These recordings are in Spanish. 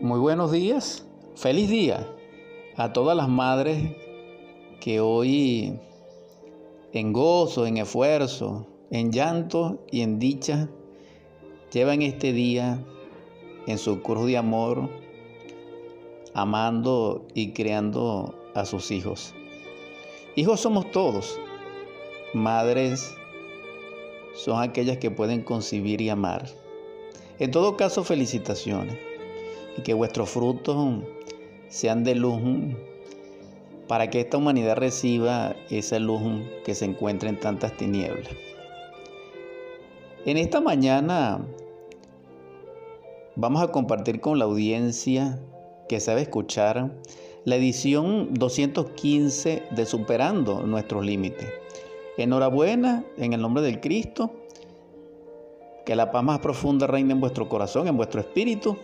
Muy buenos días, feliz día a todas las madres que hoy en gozo, en esfuerzo, en llanto y en dicha llevan este día en su cruz de amor, amando y creando a sus hijos. Hijos somos todos, madres son aquellas que pueden concebir y amar. En todo caso, felicitaciones y que vuestros frutos sean de luz para que esta humanidad reciba esa luz que se encuentra en tantas tinieblas. En esta mañana vamos a compartir con la audiencia que sabe escuchar la edición 215 de Superando nuestros límites. Enhorabuena en el nombre del Cristo. Que la paz más profunda reine en vuestro corazón, en vuestro espíritu,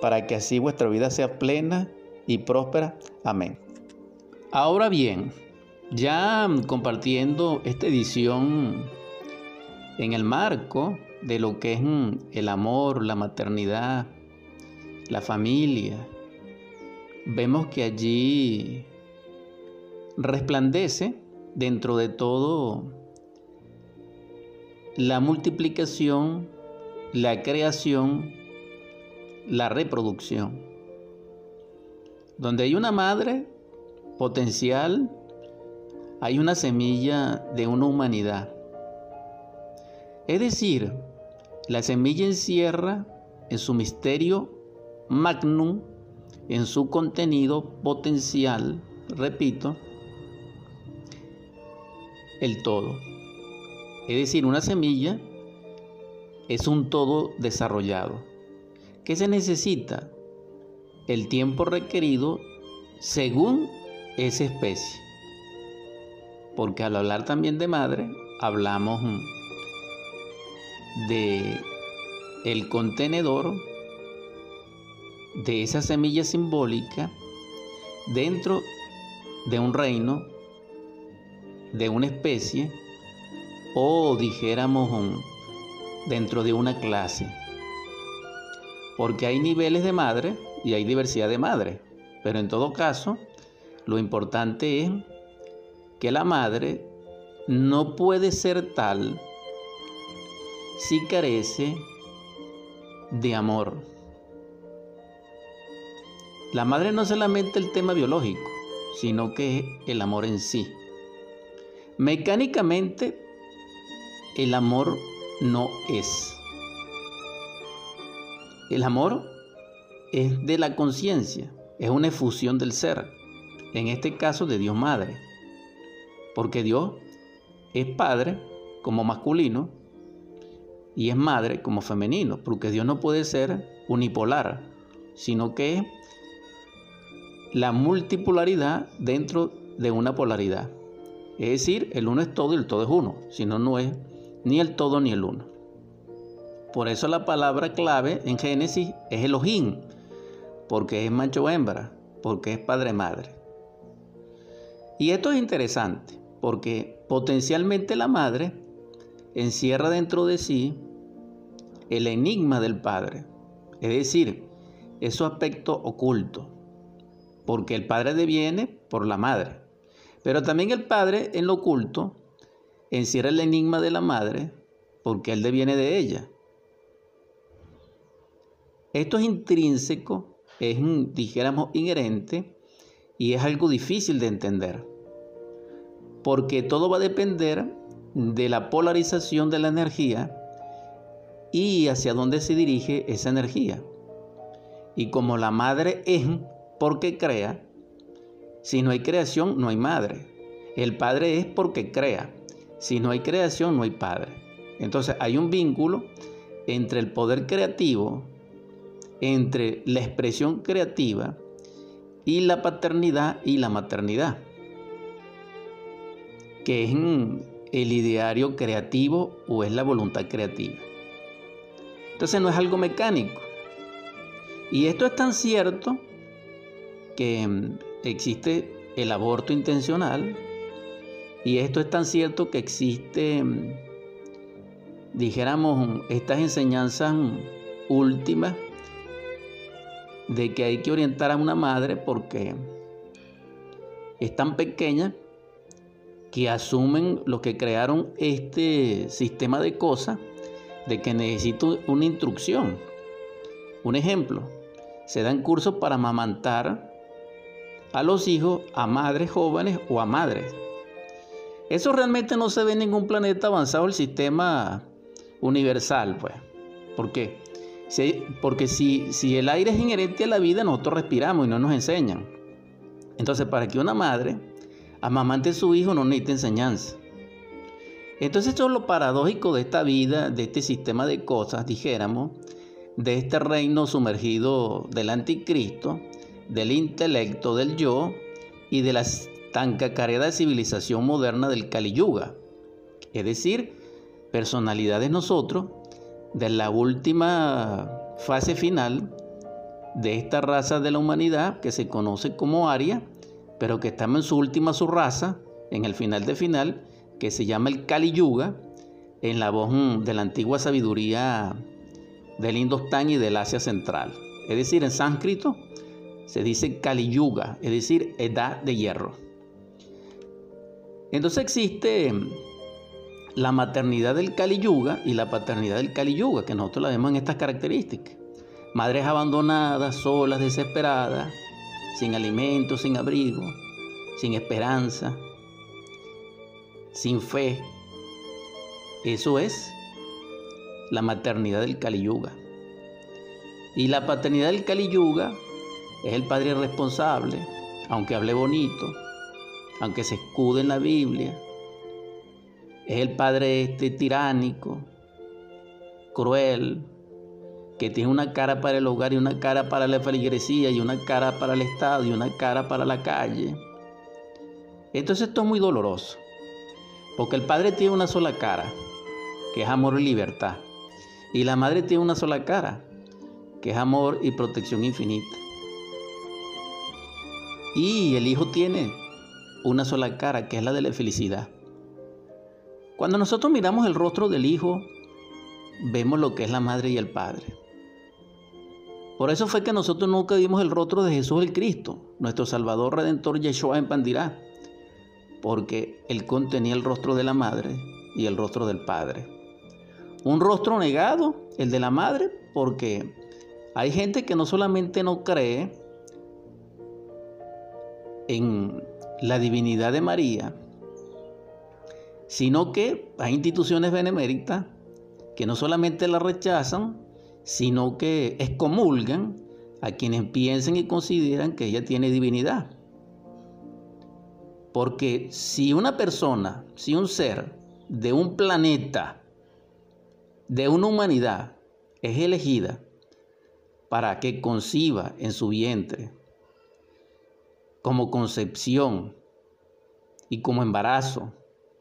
para que así vuestra vida sea plena y próspera. Amén. Ahora bien, ya compartiendo esta edición en el marco de lo que es el amor, la maternidad, la familia, vemos que allí resplandece dentro de todo la multiplicación, la creación, la reproducción. Donde hay una madre potencial, hay una semilla de una humanidad. Es decir, la semilla encierra en su misterio magnum, en su contenido potencial, repito, el todo. Es decir, una semilla es un todo desarrollado. ¿Qué se necesita? El tiempo requerido según esa especie. Porque al hablar también de madre, hablamos de el contenedor de esa semilla simbólica dentro de un reino de una especie o dijéramos dentro de una clase. Porque hay niveles de madre y hay diversidad de madre. Pero en todo caso, lo importante es que la madre no puede ser tal si carece de amor. La madre no es solamente el tema biológico, sino que es el amor en sí. Mecánicamente, el amor no es. El amor es de la conciencia, es una efusión del ser, en este caso de Dios Madre, porque Dios es Padre como masculino y es Madre como femenino, porque Dios no puede ser unipolar, sino que es la multipolaridad dentro de una polaridad. Es decir, el uno es todo y el todo es uno, si no, no es ni el todo ni el uno. Por eso la palabra clave en Génesis es Elohim, porque es macho hembra, porque es padre madre. Y esto es interesante, porque potencialmente la madre encierra dentro de sí el enigma del padre, es decir, es su aspecto oculto, porque el padre deviene por la madre. Pero también el padre en lo oculto encierra el enigma de la madre porque él deviene de ella. Esto es intrínseco, es, dijéramos, inherente y es algo difícil de entender. Porque todo va a depender de la polarización de la energía y hacia dónde se dirige esa energía. Y como la madre es porque crea, si no hay creación, no hay madre. El padre es porque crea. Si no hay creación, no hay padre. Entonces hay un vínculo entre el poder creativo, entre la expresión creativa y la paternidad y la maternidad, que es el ideario creativo o es la voluntad creativa. Entonces no es algo mecánico. Y esto es tan cierto que existe el aborto intencional y esto es tan cierto que existe, dijéramos, estas enseñanzas últimas de que hay que orientar a una madre porque es tan pequeña que asumen los que crearon este sistema de cosas de que necesito una instrucción. Un ejemplo, se dan cursos para amamantar a los hijos, a madres jóvenes o a madres. Eso realmente no se ve en ningún planeta avanzado del sistema universal, pues. ¿Por qué? Porque si, si el aire es inherente a la vida, nosotros respiramos y no nos enseñan. Entonces, para que una madre amamante a su hijo no necesita enseñanza. Entonces, esto es lo paradójico de esta vida, de este sistema de cosas, dijéramos, de este reino sumergido del anticristo, del intelecto del yo y de la tan cacareda civilización moderna del Kali Yuga. Es decir, personalidades nosotros de la última fase final de esta raza de la humanidad que se conoce como Aria, pero que estamos en su última subraza, en el final de final, que se llama el Kali Yuga, en la voz mm, de la antigua sabiduría del Indostán y del Asia Central. Es decir, en sánscrito se dice Kali Yuga, es decir, edad de hierro. Entonces existe la maternidad del Kali Yuga y la paternidad del Kali Yuga, que nosotros la vemos en estas características. Madres abandonadas, solas, desesperadas, sin alimento, sin abrigo, sin esperanza, sin fe. Eso es la maternidad del Kali Yuga. Y la paternidad del Kali Yuga es el padre responsable, aunque hable bonito, aunque se escude en la Biblia, es el padre este tiránico, cruel, que tiene una cara para el hogar y una cara para la feligresía y una cara para el Estado y una cara para la calle. Entonces esto es muy doloroso, porque el padre tiene una sola cara, que es amor y libertad, y la madre tiene una sola cara, que es amor y protección infinita. Y el hijo tiene una sola cara, que es la de la felicidad. Cuando nosotros miramos el rostro del Hijo, vemos lo que es la madre y el Padre. Por eso fue que nosotros nunca vimos el rostro de Jesús el Cristo, nuestro Salvador Redentor Yeshua en Pandirá, porque Él contenía el rostro de la madre y el rostro del Padre. Un rostro negado, el de la madre, porque hay gente que no solamente no cree en la divinidad de María, sino que hay instituciones beneméritas que no solamente la rechazan, sino que excomulgan a quienes piensen y consideran que ella tiene divinidad. Porque si una persona, si un ser de un planeta, de una humanidad, es elegida para que conciba en su vientre como concepción y como embarazo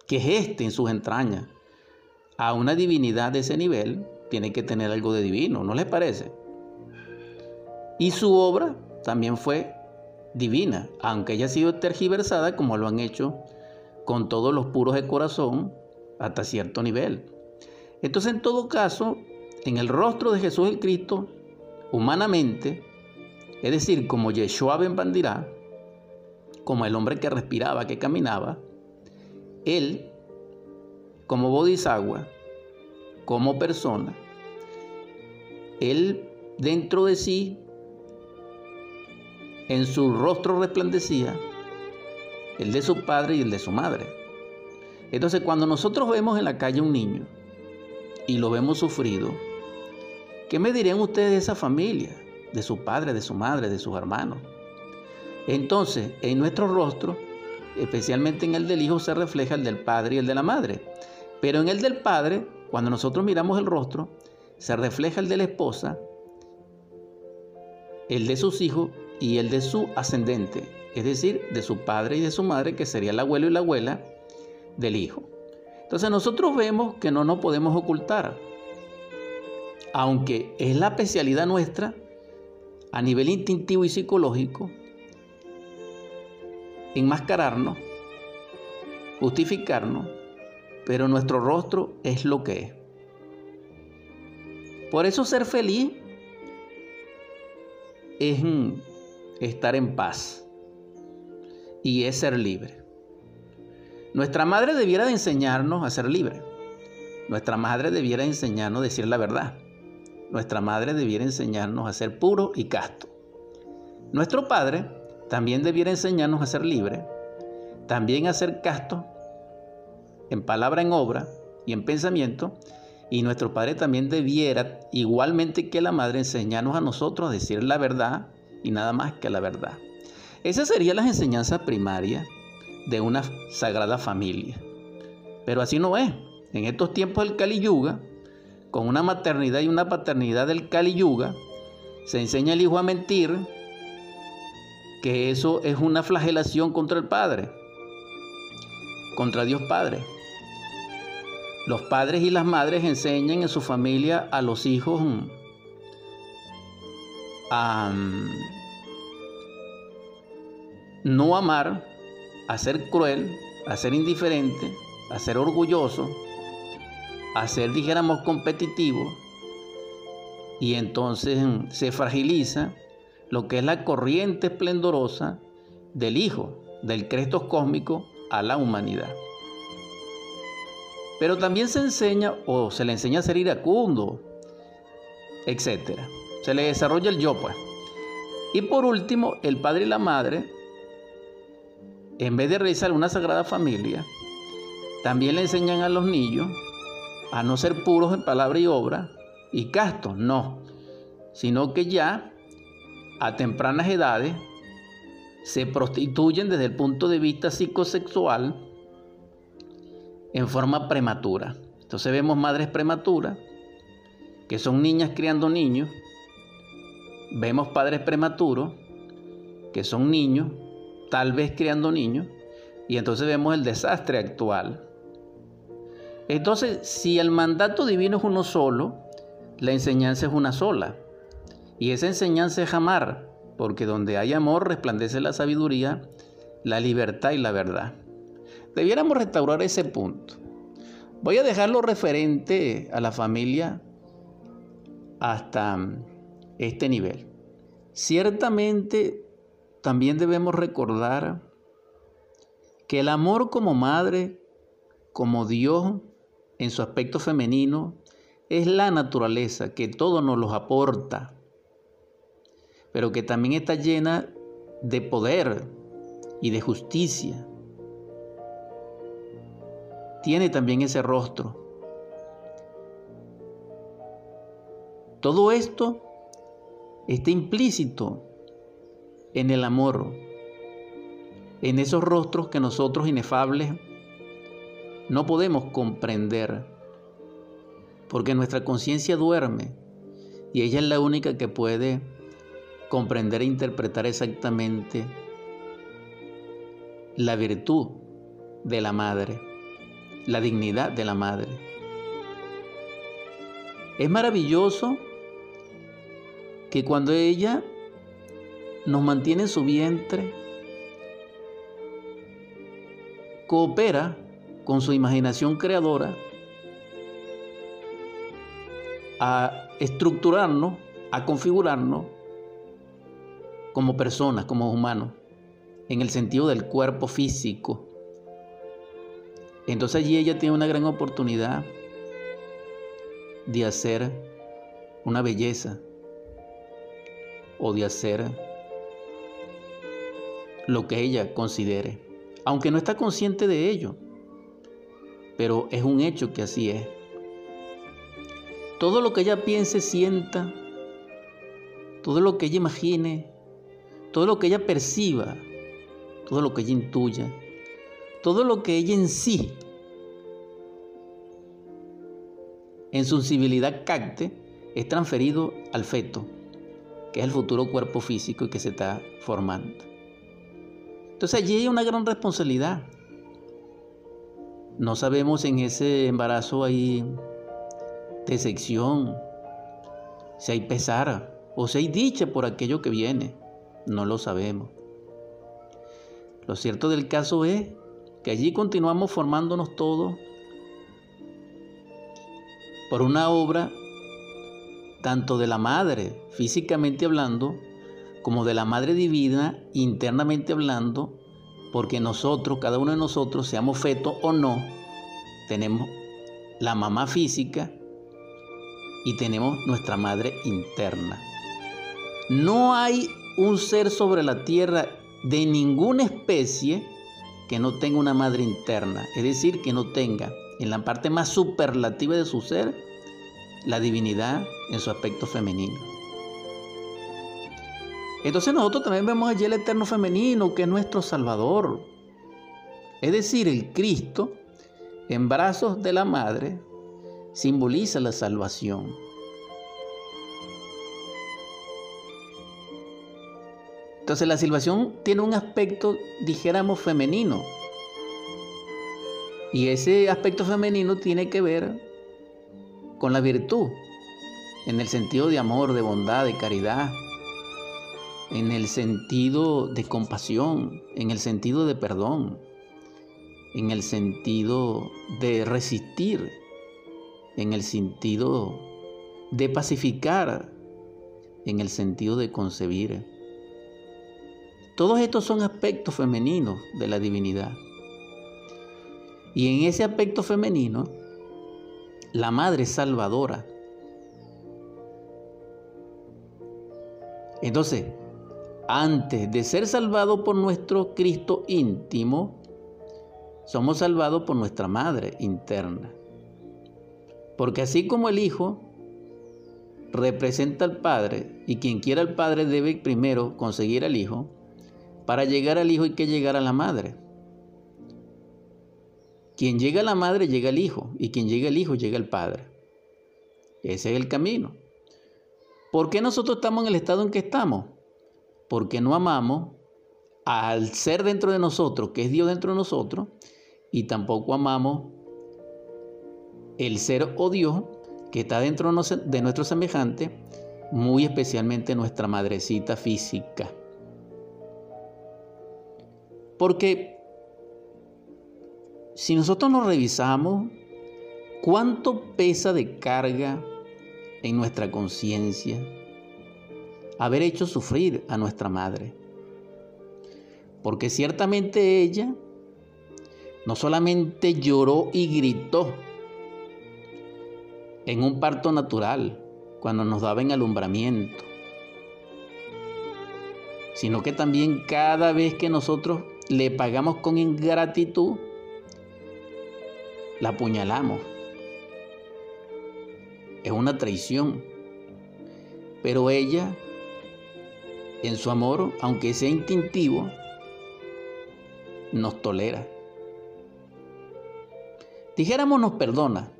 que geste en sus entrañas a una divinidad de ese nivel, tiene que tener algo de divino, ¿no les parece? Y su obra también fue divina, aunque haya sido tergiversada como lo han hecho con todos los puros de corazón hasta cierto nivel. Entonces, en todo caso, en el rostro de Jesús el Cristo, humanamente, es decir, como Yeshua Ben Bandirá, como el hombre que respiraba, que caminaba, él, como bodhisattva, como persona, él dentro de sí, en su rostro resplandecía el de su padre y el de su madre. Entonces cuando nosotros vemos en la calle un niño y lo vemos sufrido, ¿qué me dirían ustedes de esa familia? De su padre, de su madre, de sus hermanos. Entonces, en nuestro rostro especialmente en el del hijo, se refleja el del padre y el de la madre. Pero en el del padre, cuando nosotros miramos el rostro, se refleja el de la esposa, el de sus hijos y el de su ascendente, es decir, de su padre y de su madre, que sería el abuelo y la abuela del hijo. Entonces nosotros vemos que no nos podemos ocultar, aunque es la especialidad nuestra a nivel instintivo y psicológico, enmascararnos, justificarnos, pero nuestro rostro es lo que es. Por eso ser feliz es estar en paz y es ser libre. Nuestra madre debiera de enseñarnos a ser libre. Nuestra madre debiera enseñarnos a decir la verdad. Nuestra madre debiera enseñarnos a ser puro y casto. Nuestro padre también debiera enseñarnos a ser libre, también a ser casto en palabra, en obra y en pensamiento. Y nuestro padre también debiera, igualmente que la madre, enseñarnos a nosotros a decir la verdad y nada más que la verdad. Esas serían las enseñanzas primarias de una sagrada familia. Pero así no es. En estos tiempos del Kali Yuga, con una maternidad y una paternidad del Kali Yuga, se enseña al hijo a mentir, que eso es una flagelación contra el Padre, contra Dios Padre. Los padres y las madres enseñan en su familia a los hijos a mm, no amar, a ser cruel, a ser indiferente, a ser orgulloso, a ser, dijéramos, competitivo, y entonces mm, se fragiliza lo que es la corriente esplendorosa del Hijo, del Cristo cósmico a la humanidad. Pero también se enseña o se le enseña a ser iracundo, etc. Se le desarrolla el yo, pues. Y por último, el padre y la madre, en vez de realizar una sagrada familia, también le enseñan a los niños a no ser puros en palabra y obra y castos, no, sino que ya a tempranas edades se prostituyen desde el punto de vista psicosexual en forma prematura. Entonces vemos madres prematuras, que son niñas criando niños. Vemos padres prematuros, que son niños, tal vez criando niños. Y entonces vemos el desastre actual. Entonces, si el mandato divino es uno solo, la enseñanza es una sola. Y esa enseñanza es amar, porque donde hay amor resplandece la sabiduría, la libertad y la verdad. Debiéramos restaurar ese punto. Voy a dejarlo referente a la familia hasta este nivel. Ciertamente también debemos recordar que el amor como madre, como Dios en su aspecto femenino, es la naturaleza que todo nos los aporta pero que también está llena de poder y de justicia. Tiene también ese rostro. Todo esto está implícito en el amor, en esos rostros que nosotros inefables no podemos comprender, porque nuestra conciencia duerme y ella es la única que puede comprender e interpretar exactamente la virtud de la madre, la dignidad de la madre. Es maravilloso que cuando ella nos mantiene en su vientre, coopera con su imaginación creadora a estructurarnos, a configurarnos como personas, como humanos, en el sentido del cuerpo físico. Entonces allí ella tiene una gran oportunidad de hacer una belleza o de hacer lo que ella considere, aunque no está consciente de ello, pero es un hecho que así es. Todo lo que ella piense, sienta, todo lo que ella imagine, todo lo que ella perciba, todo lo que ella intuya, todo lo que ella en sí, en su sensibilidad capte, es transferido al feto, que es el futuro cuerpo físico y que se está formando. Entonces allí hay una gran responsabilidad. No sabemos en ese embarazo hay decepción, si hay pesar o si hay dicha por aquello que viene. No lo sabemos. Lo cierto del caso es que allí continuamos formándonos todos por una obra tanto de la madre, físicamente hablando, como de la Madre Divina internamente hablando, porque nosotros, cada uno de nosotros, seamos feto o no, tenemos la mamá física y tenemos nuestra madre interna. No hay un ser sobre la tierra de ninguna especie que no tenga una madre interna, es decir, que no tenga en la parte más superlativa de su ser la divinidad en su aspecto femenino. Entonces nosotros también vemos allí el eterno femenino, que es nuestro Salvador. Es decir, el Cristo en brazos de la Madre simboliza la salvación. Entonces la salvación tiene un aspecto, dijéramos, femenino. Y ese aspecto femenino tiene que ver con la virtud, en el sentido de amor, de bondad, de caridad, en el sentido de compasión, en el sentido de perdón, en el sentido de resistir, en el sentido de pacificar, en el sentido de concebir. Todos estos son aspectos femeninos de la divinidad. Y en ese aspecto femenino, la Madre Salvadora. Entonces, antes de ser salvado por nuestro Cristo íntimo, somos salvados por nuestra Madre interna. Porque así como el Hijo representa al Padre y quien quiera al Padre debe primero conseguir al Hijo, para llegar al Hijo hay que llegar a la Madre. Quien llega a la Madre llega al Hijo y quien llega al Hijo llega al Padre. Ese es el camino. ¿Por qué nosotros estamos en el estado en que estamos? Porque no amamos al ser dentro de nosotros, que es Dios dentro de nosotros, y tampoco amamos el ser o Dios que está dentro de nuestro semejante, muy especialmente nuestra madrecita física. Porque si nosotros nos revisamos, ¿cuánto pesa de carga en nuestra conciencia haber hecho sufrir a nuestra madre? Porque ciertamente ella no solamente lloró y gritó en un parto natural, cuando nos daba en alumbramiento, sino que también cada vez que nosotros le pagamos con ingratitud, la apuñalamos. Es una traición. Pero ella, en su amor, aunque sea instintivo, nos tolera. Dijéramos nos perdona,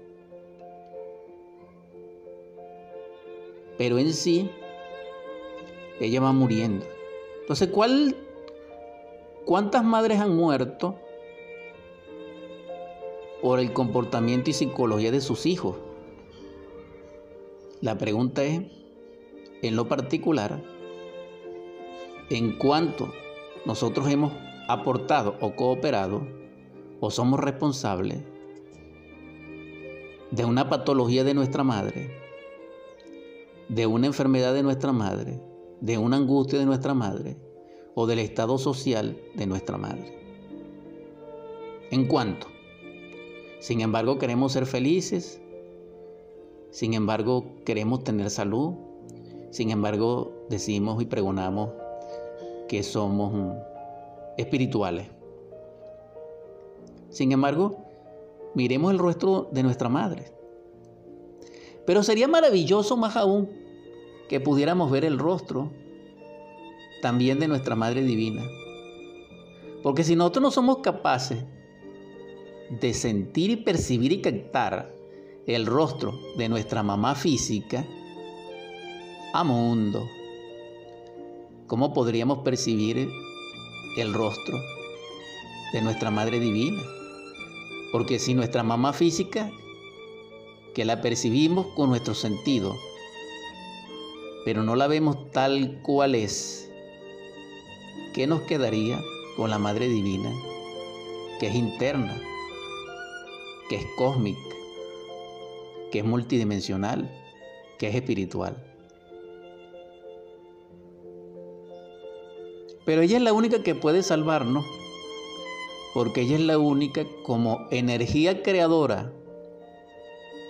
pero en sí ella va muriendo. Entonces, ¿cuál, ¿cuántas madres han muerto por el comportamiento y psicología de sus hijos? La pregunta es, en lo particular, en cuánto nosotros hemos aportado o cooperado o somos responsables de una patología de nuestra madre, de una enfermedad de nuestra madre, de una angustia de nuestra madre o del estado social de nuestra madre. En cuanto, sin embargo, queremos ser felices, sin embargo, queremos tener salud, sin embargo, decimos y pregonamos que somos espirituales. Sin embargo, miremos el rostro de nuestra madre. Pero sería maravilloso más aún que pudiéramos ver el rostro también de nuestra Madre Divina. Porque si nosotros no somos capaces de sentir y percibir y captar el rostro de nuestra mamá física, a mundo, ¿cómo podríamos percibir el rostro de nuestra Madre Divina? Porque si nuestra mamá física, que la percibimos con nuestro sentido, pero no la vemos tal cual es, ¿qué nos quedaría con la Madre Divina, que es interna, que es cósmica, que es multidimensional, que es espiritual? Pero ella es la única que puede salvarnos, porque ella es la única como energía creadora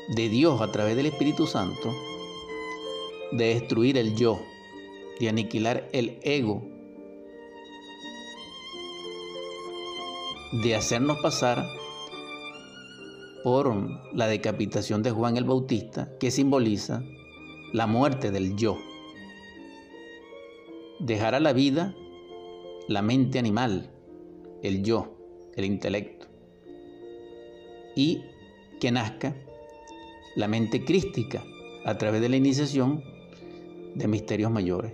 de Dios a través del Espíritu Santo, de destruir el yo, de aniquilar el ego, de hacernos pasar por la decapitación de Juan el Bautista, que simboliza la muerte del yo. Dejar a la vida la mente animal, el yo, el intelecto, y que nazca la mente crística a través de la iniciación de misterios mayores.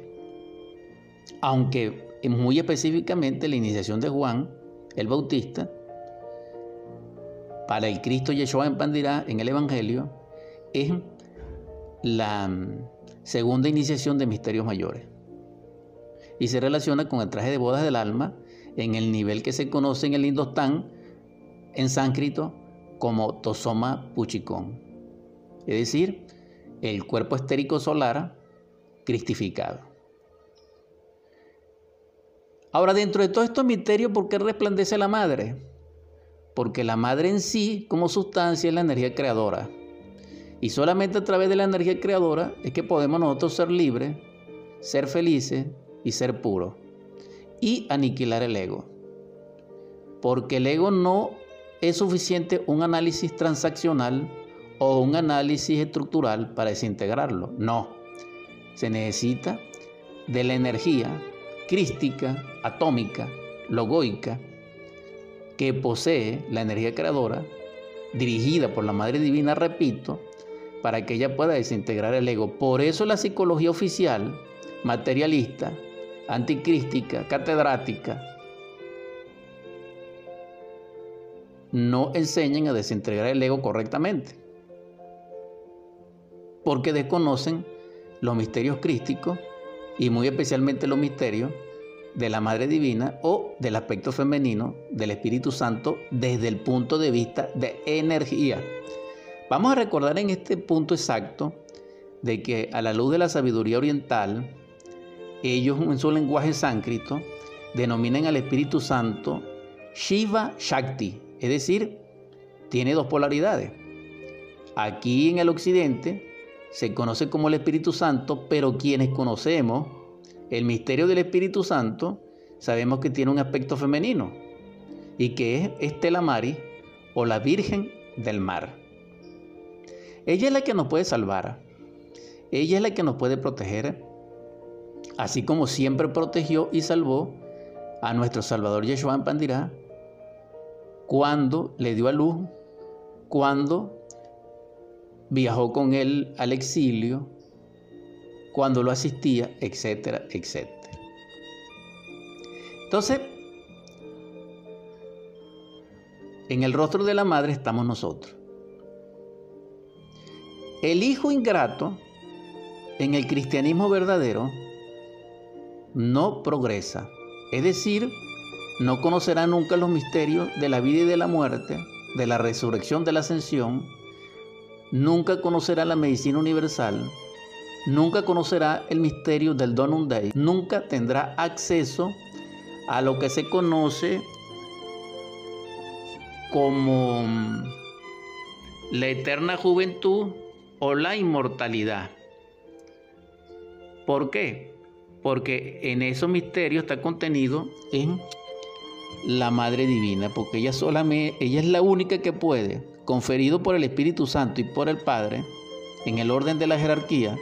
Aunque muy específicamente la iniciación de Juan el Bautista para el Cristo Yeshua en Pandirá en el Evangelio es la mm, segunda iniciación de misterios mayores y se relaciona con el traje de bodas del alma en el nivel que se conoce en el Indostán, en sánscrito, como Tosoma Puchicón, es decir, el cuerpo estérico solar cristificado. Ahora, dentro de todo estos misterios, ¿por qué resplandece la madre? Porque la madre en sí, como sustancia, es la energía creadora. Y solamente a través de la energía creadora es que podemos nosotros ser libres, ser felices y ser puro. Y aniquilar el ego. Porque el ego no es suficiente un análisis transaccional o un análisis estructural para desintegrarlo. No. Se necesita de la energía crística, atómica, logoica, que posee la energía creadora, dirigida por la Madre Divina, repito, para que ella pueda desintegrar el ego. Por eso la psicología oficial, materialista, anticrística, catedrática, no enseñan a desintegrar el ego correctamente, porque desconocen los misterios crísticos y muy especialmente los misterios de la Madre Divina o del aspecto femenino del Espíritu Santo desde el punto de vista de energía. Vamos a recordar en este punto exacto de que a la luz de la sabiduría oriental, ellos en su lenguaje sánscrito denominan al Espíritu Santo Shiva Shakti, es decir, tiene dos polaridades. Aquí en el occidente se conoce como el Espíritu Santo, pero quienes conocemos el misterio del Espíritu Santo, sabemos que tiene un aspecto femenino y que es Estela Mari o la Virgen del Mar. Ella es la que nos puede salvar. Ella es la que nos puede proteger así como siempre protegió y salvó a nuestro Salvador Yeshua Pandirá, cuando le dio a luz, cuando viajó con él al exilio, cuando lo asistía, etcétera, etcétera. Entonces, en el rostro de la madre estamos nosotros. El hijo ingrato, en el cristianismo verdadero, no progresa. Es decir, no conocerá nunca los misterios de la vida y de la muerte, de la resurrección, de la ascensión, nunca conocerá la medicina universal, nunca conocerá el misterio del Donum Dei, nunca tendrá acceso a lo que se conoce como la eterna juventud o la inmortalidad. ¿Por qué? porque en esos misterios está contenido en la Madre Divina, porque ella solamente, ella es la única que puede, conferido por el Espíritu Santo y por el Padre, en el orden de la jerarquía,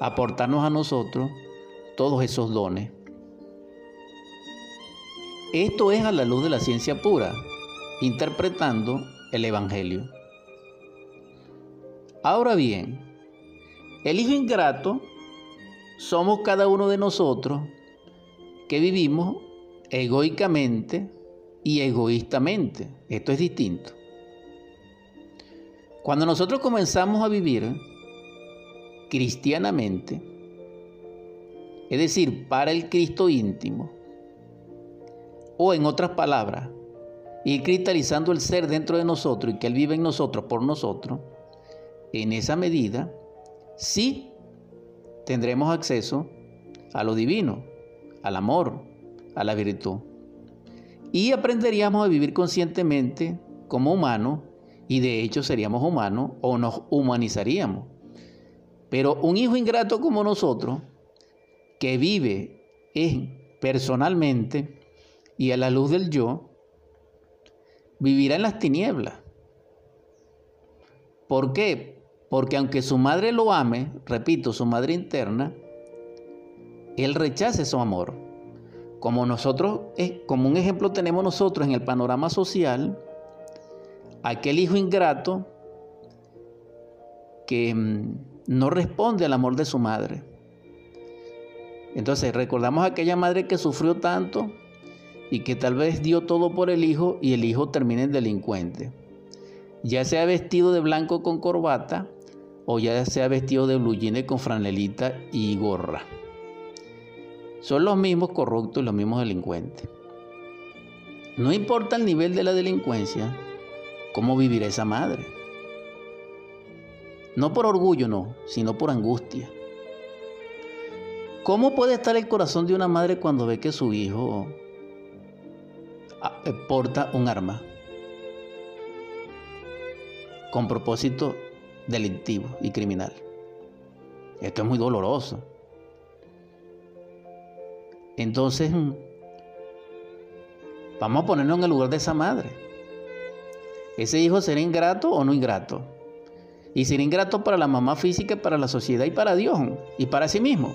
aportarnos a nosotros todos esos dones. Esto es a la luz de la ciencia pura, interpretando el Evangelio. Ahora bien, el Hijo Ingrato somos cada uno de nosotros que vivimos egoicamente y egoístamente. Esto es distinto. Cuando nosotros comenzamos a vivir cristianamente, es decir, para el Cristo íntimo, o en otras palabras, ir cristalizando el ser dentro de nosotros y que Él vive en nosotros por nosotros, en esa medida, sí tendremos acceso a lo divino, al amor, a la virtud. Y aprenderíamos a vivir conscientemente como humanos y de hecho seríamos humanos o nos humanizaríamos. Pero un hijo ingrato como nosotros, que vive personalmente y a la luz del yo, vivirá en las tinieblas. ¿Por qué? Porque aunque su madre lo ame, repito, su madre interna, él rechaza su amor. Como nosotros, como un ejemplo tenemos nosotros en el panorama social, aquel hijo ingrato que mm, no responde al amor de su madre. Entonces recordamos a aquella madre que sufrió tanto y que tal vez dio todo por el hijo y el hijo termina en delincuente. Ya sea vestido de blanco con corbata o ya sea vestido de blue con franelita y gorra. Son los mismos corruptos y los mismos delincuentes. No importa el nivel de la delincuencia, ¿cómo vivirá esa madre? No por orgullo, no, sino por angustia. ¿Cómo puede estar el corazón de una madre cuando ve que su hijo ah, eh, porta un arma con propósito delictivo y criminal? Esto es muy doloroso. Entonces, mm, vamos a ponernos en el lugar de esa madre. ¿Ese hijo será ingrato o no ingrato? Y será ingrato para la mamá física, para la sociedad y para Dios y para sí mismo.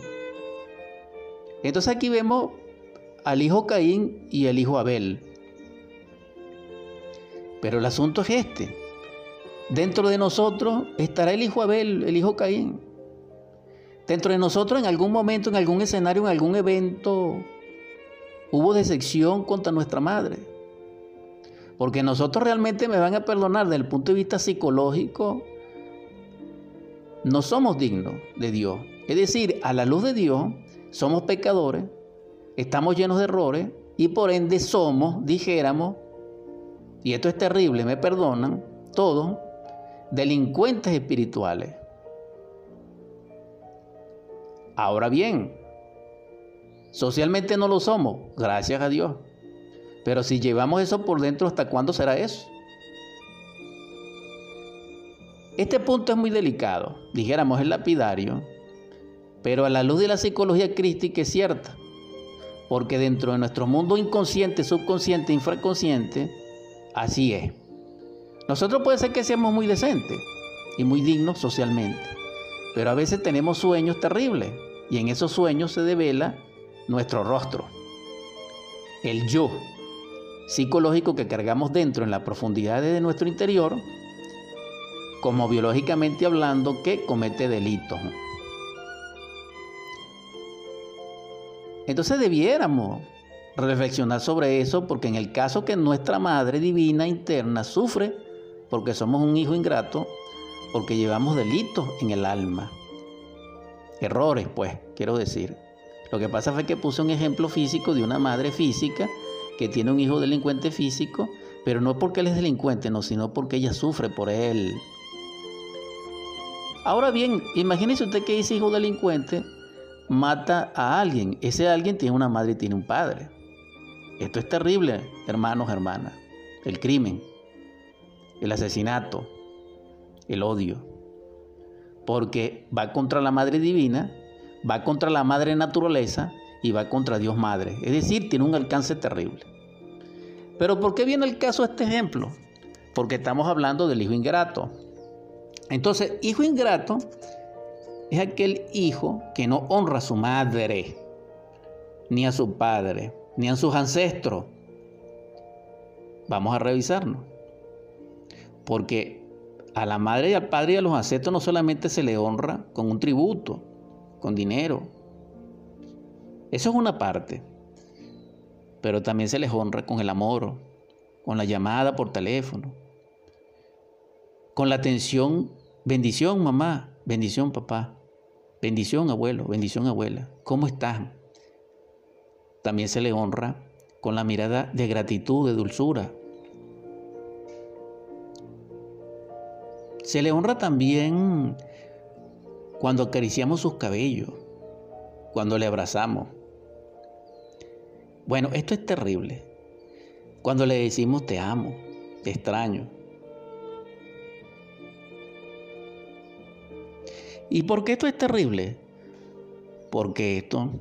Entonces aquí vemos al hijo Caín y el hijo Abel. Pero el asunto es este. Dentro de nosotros estará el hijo Abel, el hijo Caín. Dentro de nosotros en algún momento, en algún escenario, en algún evento, hubo decepción contra nuestra madre. Porque nosotros realmente me van a perdonar desde el punto de vista psicológico, no somos dignos de Dios. Es decir, a la luz de Dios, somos pecadores, estamos llenos de errores y por ende somos, dijéramos, y esto es terrible, me perdonan, todos, delincuentes espirituales. Ahora bien, socialmente no lo somos, gracias a Dios. Pero si llevamos eso por dentro, ¿hasta cuándo será eso? Este punto es muy delicado, dijéramos el lapidario, pero a la luz de la psicología crística es cierta, porque dentro de nuestro mundo inconsciente, subconsciente, infraconsciente, así es. Nosotros puede ser que seamos muy decentes y muy dignos socialmente, pero a veces tenemos sueños terribles y en esos sueños se devela nuestro rostro, el yo psicológico que cargamos dentro en la profundidad de nuestro interior, como biológicamente hablando, que comete delitos. Entonces debiéramos reflexionar sobre eso porque en el caso que nuestra madre divina interna sufre porque somos un hijo ingrato, porque llevamos delitos en el alma. Errores, pues, quiero decir. Lo que pasa fue que puse un ejemplo físico de una madre física que tiene un hijo delincuente físico, pero no porque él es delincuente, no, sino porque ella sufre por él. Ahora bien, imagínese usted que ese hijo delincuente mata a alguien. Ese alguien tiene una madre y tiene un padre. Esto es terrible, hermanos, hermanas. El crimen, el asesinato, el odio porque va contra la Madre Divina, va contra la Madre Naturaleza y va contra Dios Madre. Es decir, tiene un alcance terrible. Pero ¿por qué viene el caso este ejemplo? Porque estamos hablando del hijo ingrato. Entonces, hijo ingrato es aquel hijo que no honra a su madre, ni a su padre, ni a sus ancestros. Vamos a revisarnos. Porque a la madre y al padre y a los ancestros no solamente se le honra con un tributo, con dinero. Eso es una parte. Pero también se les honra con el amor, con la llamada por teléfono, con la atención, bendición mamá, bendición papá, bendición abuelo, bendición abuela. ¿Cómo estás? También se le honra con la mirada de gratitud, de dulzura, Se le honra también cuando acariciamos sus cabellos, cuando le abrazamos, Bueno, esto es terrible. Cuando le decimos te amo, te extraño. ¿Y por qué esto es terrible? Porque esto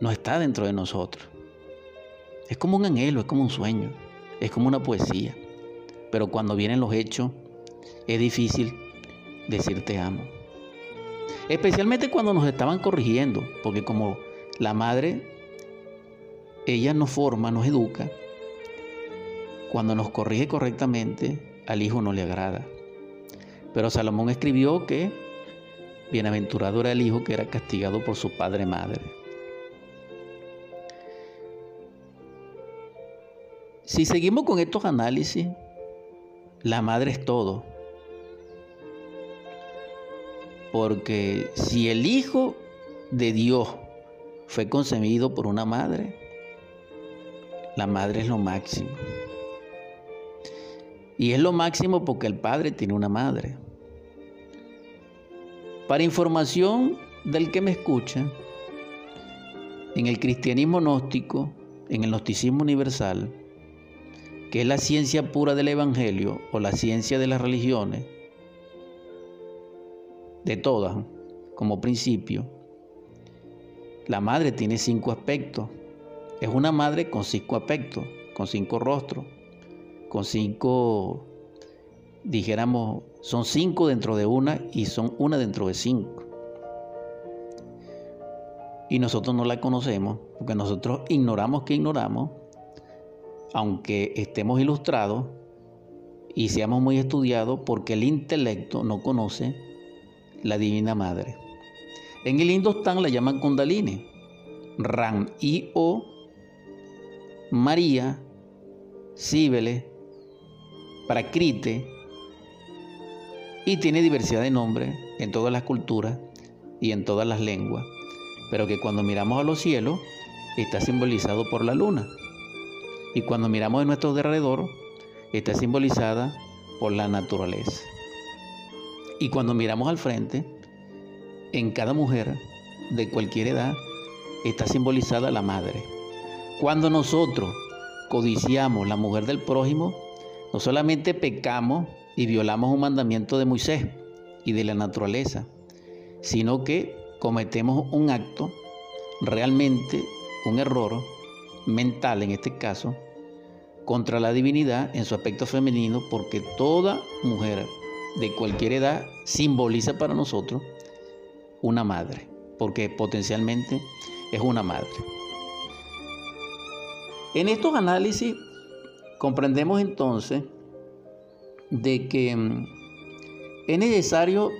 no está dentro de nosotros. Es como un anhelo, es como un sueño, es como una poesía. Pero cuando vienen los hechos, es difícil decir te amo. Especialmente cuando nos estaban corrigiendo, porque como la madre, ella nos forma, nos educa, cuando nos corrige correctamente, al hijo no le agrada. Pero Salomón escribió que bienaventurado era el hijo que era castigado por su padre madre. Si seguimos con estos análisis, la madre es todo. Porque si el Hijo de Dios fue concebido por una madre, la madre es lo máximo. Y es lo máximo porque el Padre tiene una madre. Para información del que me escucha, en el cristianismo gnóstico, en el gnosticismo universal, que es la ciencia pura del Evangelio o la ciencia de las religiones, de todas, como principio, la madre tiene cinco aspectos. Es una madre con cinco aspectos, con cinco rostros, con cinco, dijéramos, son cinco dentro de una y son una dentro de cinco. Y nosotros no la conocemos porque nosotros ignoramos que ignoramos aunque estemos ilustrados y seamos muy estudiados, porque el intelecto no conoce la Divina Madre. En el Hindustán la llaman Kundalini, Ram y O, María, Síbele, Prakrite, y tiene diversidad de nombres en todas las culturas y en todas las lenguas, pero que cuando miramos a los cielos está simbolizado por la luna y cuando miramos en nuestro alrededor está simbolizada por la naturaleza. Y cuando miramos al frente, en cada mujer de cualquier edad está simbolizada la madre. Cuando nosotros codiciamos la mujer del prójimo, no solamente pecamos y violamos un mandamiento de Moisés y de la naturaleza, sino que cometemos un acto, realmente un error mental en este caso, contra la divinidad en su aspecto femenino, porque toda mujer de cualquier edad simboliza para nosotros una madre, porque potencialmente es una madre. En estos análisis comprendemos entonces de que mm, es necesario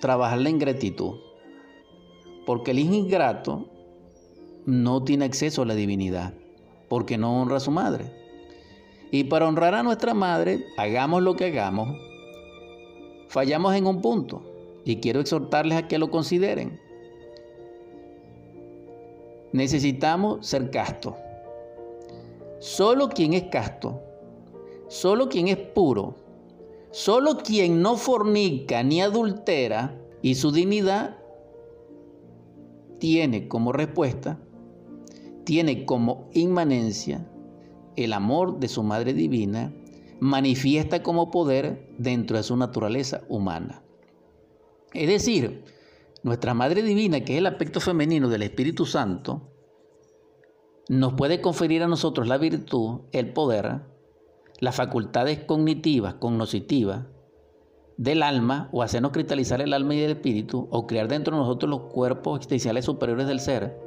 trabajar la ingratitud, porque el hijo ingrato no tiene acceso a la divinidad, porque no honra a su madre. Y para honrar a nuestra madre, hagamos lo que hagamos, fallamos en un punto y quiero exhortarles a que lo consideren. Necesitamos ser castos. Solo quien es casto, solo quien es puro, solo quien no fornica ni adultera y su dignidad tiene como respuesta, tiene como inmanencia el amor de su Madre Divina manifiesta como poder dentro de su naturaleza humana. Es decir, nuestra Madre Divina, que es el aspecto femenino del Espíritu Santo, nos puede conferir a nosotros la virtud, el poder, las facultades cognitivas, cognoscitivas del alma, o hacernos cristalizar el alma y el espíritu, o crear dentro de nosotros los cuerpos existenciales superiores del ser,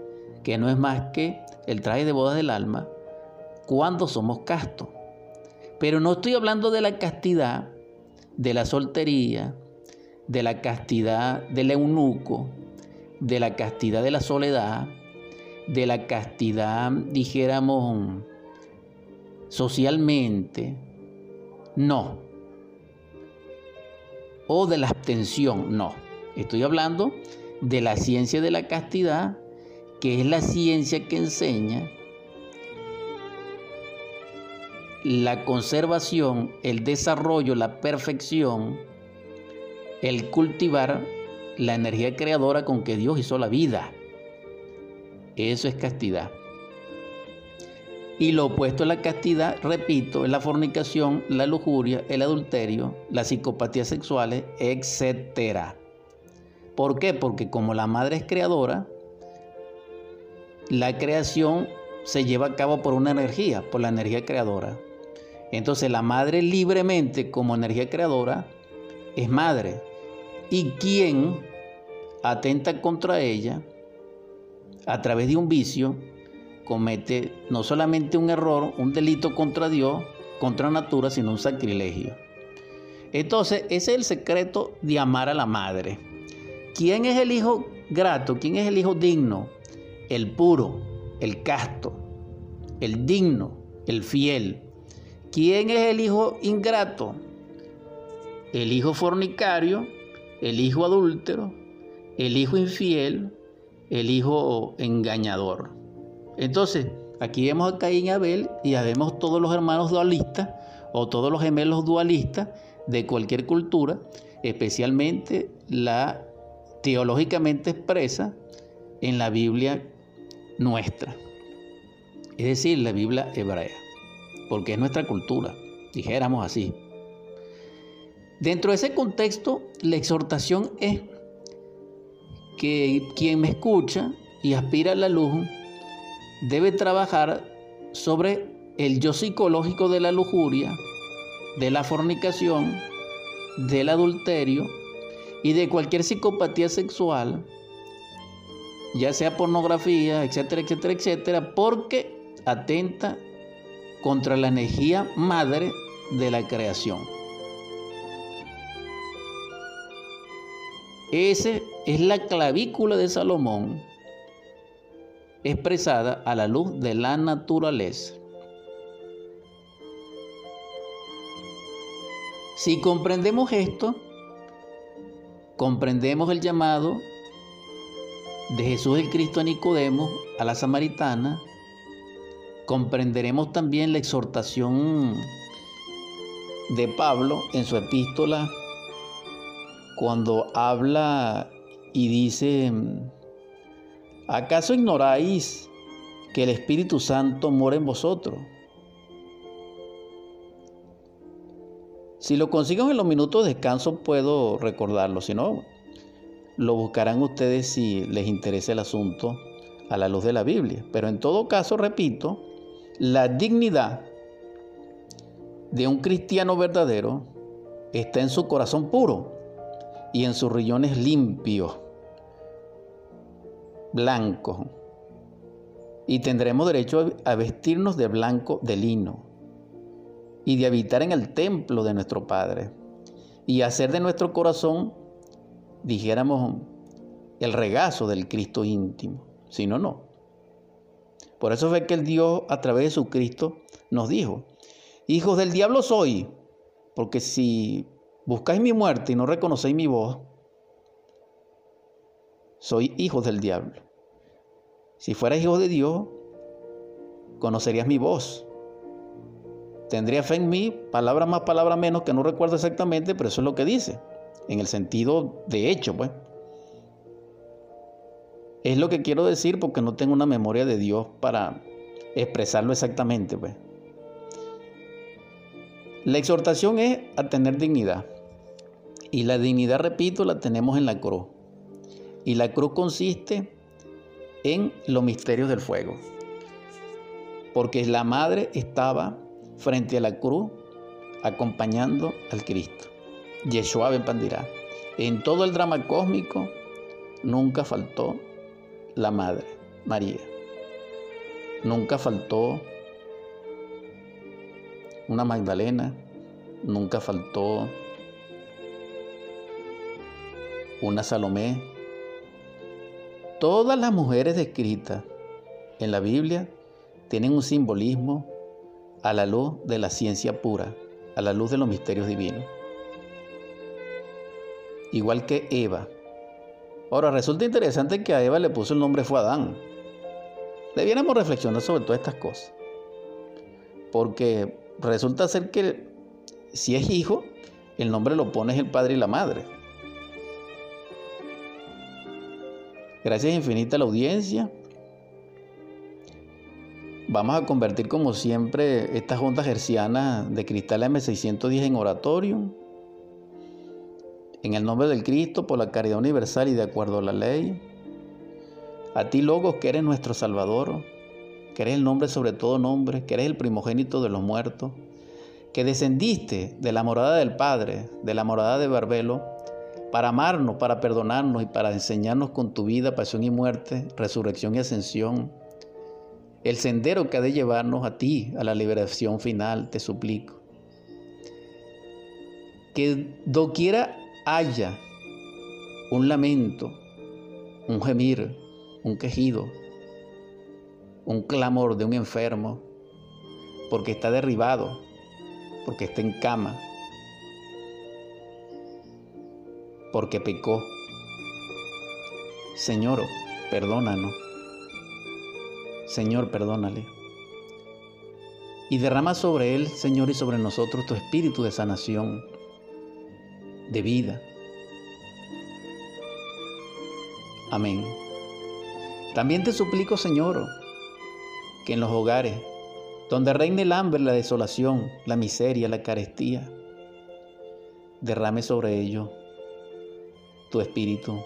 que no es más que el traje de bodas del alma, cuando somos castos. Pero no estoy hablando de la castidad, de la soltería, de la castidad del eunuco, de la castidad de la soledad, de la castidad, dijéramos, socialmente. No. O de la abstención, no. Estoy hablando de la ciencia de la castidad, que es la ciencia que enseña la conservación, el desarrollo, la perfección, el cultivar la energía creadora con que Dios hizo la vida. Eso es castidad. Y lo opuesto a la castidad, repito, es la fornicación, la lujuria, el adulterio, las psicopatías sexuales, etc. ¿Por qué? Porque como la madre es creadora, la creación se lleva a cabo por una energía, por la energía creadora. Entonces la madre libremente como energía creadora es madre. Y quien atenta contra ella a través de un vicio comete no solamente un error, un delito contra Dios, contra natura, sino un sacrilegio. Entonces, ese es el secreto de amar a la madre. ¿Quién es el hijo grato? ¿Quién es el hijo digno? El puro, el casto, el digno, el fiel. ¿Quién es el hijo ingrato? El hijo fornicario, el hijo adúltero, el hijo infiel, el hijo engañador. Entonces, aquí vemos a Caín y Abel y ya vemos todos los hermanos dualistas o todos los gemelos dualistas de cualquier cultura, especialmente la teológicamente expresa en la Biblia nuestra, es decir, la Biblia hebrea, porque es nuestra cultura, dijéramos así. Dentro de ese contexto, la exhortación es que quien me escucha y aspira a la luz debe trabajar sobre el yo psicológico de la lujuria, de la fornicación, del adulterio y de cualquier psicopatía sexual, ya sea pornografía, etcétera, etcétera, etcétera, porque atenta contra la energía madre de la creación. Esa es la clavícula de Salomón expresada a la luz de la naturaleza. Si comprendemos esto, comprendemos el llamado de Jesús el Cristo a Nicodemo, a la samaritana, comprenderemos también la exhortación de Pablo en su epístola cuando habla y dice, ¿acaso ignoráis que el Espíritu Santo mora en vosotros? Si lo consigo en los minutos de descanso puedo recordarlo, si no, lo buscarán ustedes si les interesa el asunto a la luz de la Biblia. Pero en todo caso, repito, la dignidad de un cristiano verdadero está en su corazón puro y en sus riñones limpios, blancos. Y tendremos derecho a vestirnos de blanco de lino y de habitar en el templo de nuestro Padre y hacer de nuestro corazón, dijéramos, el regazo del Cristo íntimo. Si no, no. Por eso fue que el Dios a través de su Cristo nos dijo, hijos del diablo soy, porque si buscáis mi muerte y no reconocéis mi voz, soy hijos del diablo. Si fueras hijo de Dios, conocerías mi voz. Tendría fe en mí, palabra más, palabra menos, que no recuerdo exactamente, pero eso es lo que dice, en el sentido de hecho, pues. Es lo que quiero decir porque no tengo una memoria de Dios para expresarlo exactamente, pues. La exhortación es a tener dignidad. Y la dignidad, repito, la tenemos en la cruz. Y la cruz consiste en los misterios del fuego. Porque la madre estaba frente a la cruz acompañando al Cristo. Yeshua Ben Pandirá. En todo el drama cósmico nunca faltó la madre, María. Nunca faltó una Magdalena, nunca faltó una Salomé. Todas las mujeres descritas en la Biblia tienen un simbolismo a la luz de la ciencia pura, a la luz de los misterios divinos. Igual que Eva. Ahora, resulta interesante que a Eva le puso el nombre fue Adán. Debiéramos reflexionar sobre todas estas cosas. Porque resulta ser que si es hijo, el nombre lo pone el padre y la madre. Gracias infinita a la audiencia. Vamos a convertir como siempre estas ondas hercianas de cristal M610 en oratorio. En el nombre del Cristo, por la caridad universal y de acuerdo a la ley. A ti, Logos, que eres nuestro Salvador, que eres el nombre sobre todo nombre, que eres el primogénito de los muertos, que descendiste de la morada del Padre, de la morada de Barbelo, para amarnos, para perdonarnos y para enseñarnos con tu vida, pasión y muerte, resurrección y ascensión. El sendero que ha de llevarnos a ti, a la liberación final, te suplico. Que doquiera haya un lamento, un gemir, un quejido, un clamor de un enfermo, porque está derribado, porque está en cama, porque pecó. Señor, perdónanos. Señor, perdónale. Y derrama sobre él, Señor, y sobre nosotros tu espíritu de sanación, de vida. Amén. También te suplico, Señor, que en los hogares donde reine el hambre, la desolación, la miseria, la carestía, derrame sobre ellos tu espíritu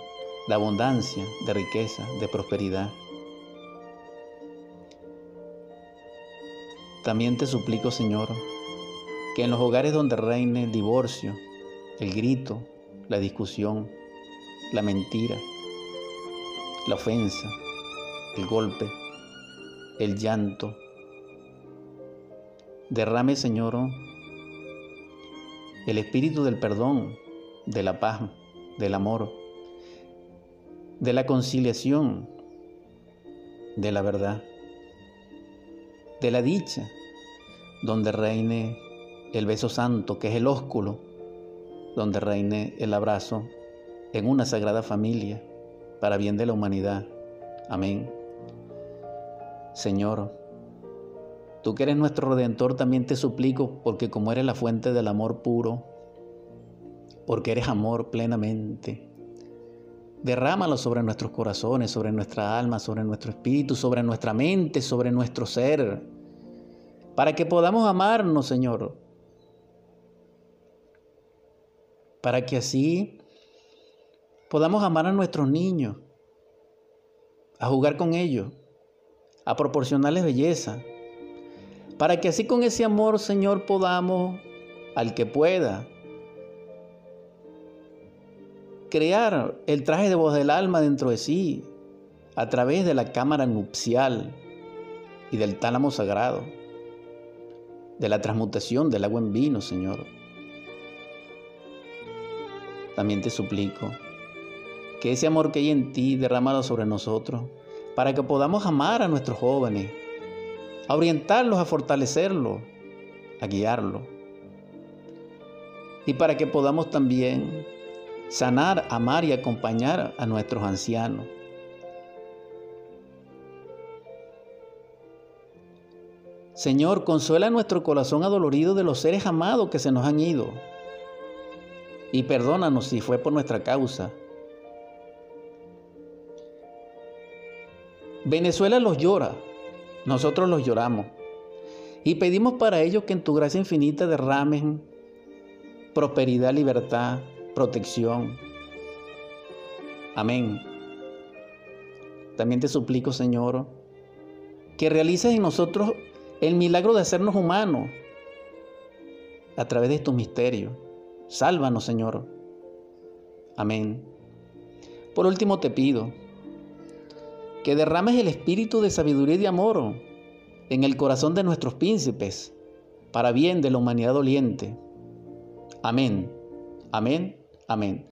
de abundancia, de riqueza, de prosperidad. También te suplico, Señor, que en los hogares donde reine el divorcio, el grito, la discusión, la mentira, la ofensa, el golpe, el llanto, derrame, Señor, el espíritu del perdón, de la paz, del amor, de la conciliación, de la verdad, de la dicha, donde reine el beso santo, que es el ósculo, donde reine el abrazo en una sagrada familia para bien de la humanidad. Amén. Señor, tú que eres nuestro redentor, también te suplico, porque como eres la fuente del amor puro, porque eres amor plenamente. Derrámalo sobre nuestros corazones, sobre nuestra alma, sobre nuestro espíritu, sobre nuestra mente, sobre nuestro ser, para que podamos amarnos, Señor. Para que así podamos amar a nuestros niños, a jugar con ellos, a proporcionarles belleza, para que así con ese amor, Señor, podamos, al que pueda, crear el traje de voz del alma dentro de sí a través de la cámara nupcial y del tálamo sagrado, de la transmutación del agua en vino, Señor. También te suplico que ese amor que hay en ti derramado sobre nosotros, para que podamos amar a nuestros jóvenes, a orientarlos, a fortalecerlos, a guiarlos, y para que podamos también sanar, amar y acompañar a nuestros ancianos. Señor, consuela nuestro corazón adolorido de los seres amados que se nos han ido. Y perdónanos si fue por nuestra causa. Venezuela los llora, nosotros los lloramos. Y pedimos para ellos que en tu gracia infinita derramen prosperidad, libertad, protección. Amén. También te suplico, Señor, que realices en nosotros el milagro de hacernos humanos a través de estos misterios. Sálvanos, Señor. Amén. Por último te pido que derrames el espíritu de sabiduría y de amor en el corazón de nuestros príncipes, para bien de la humanidad doliente. Amén. Amén Amén.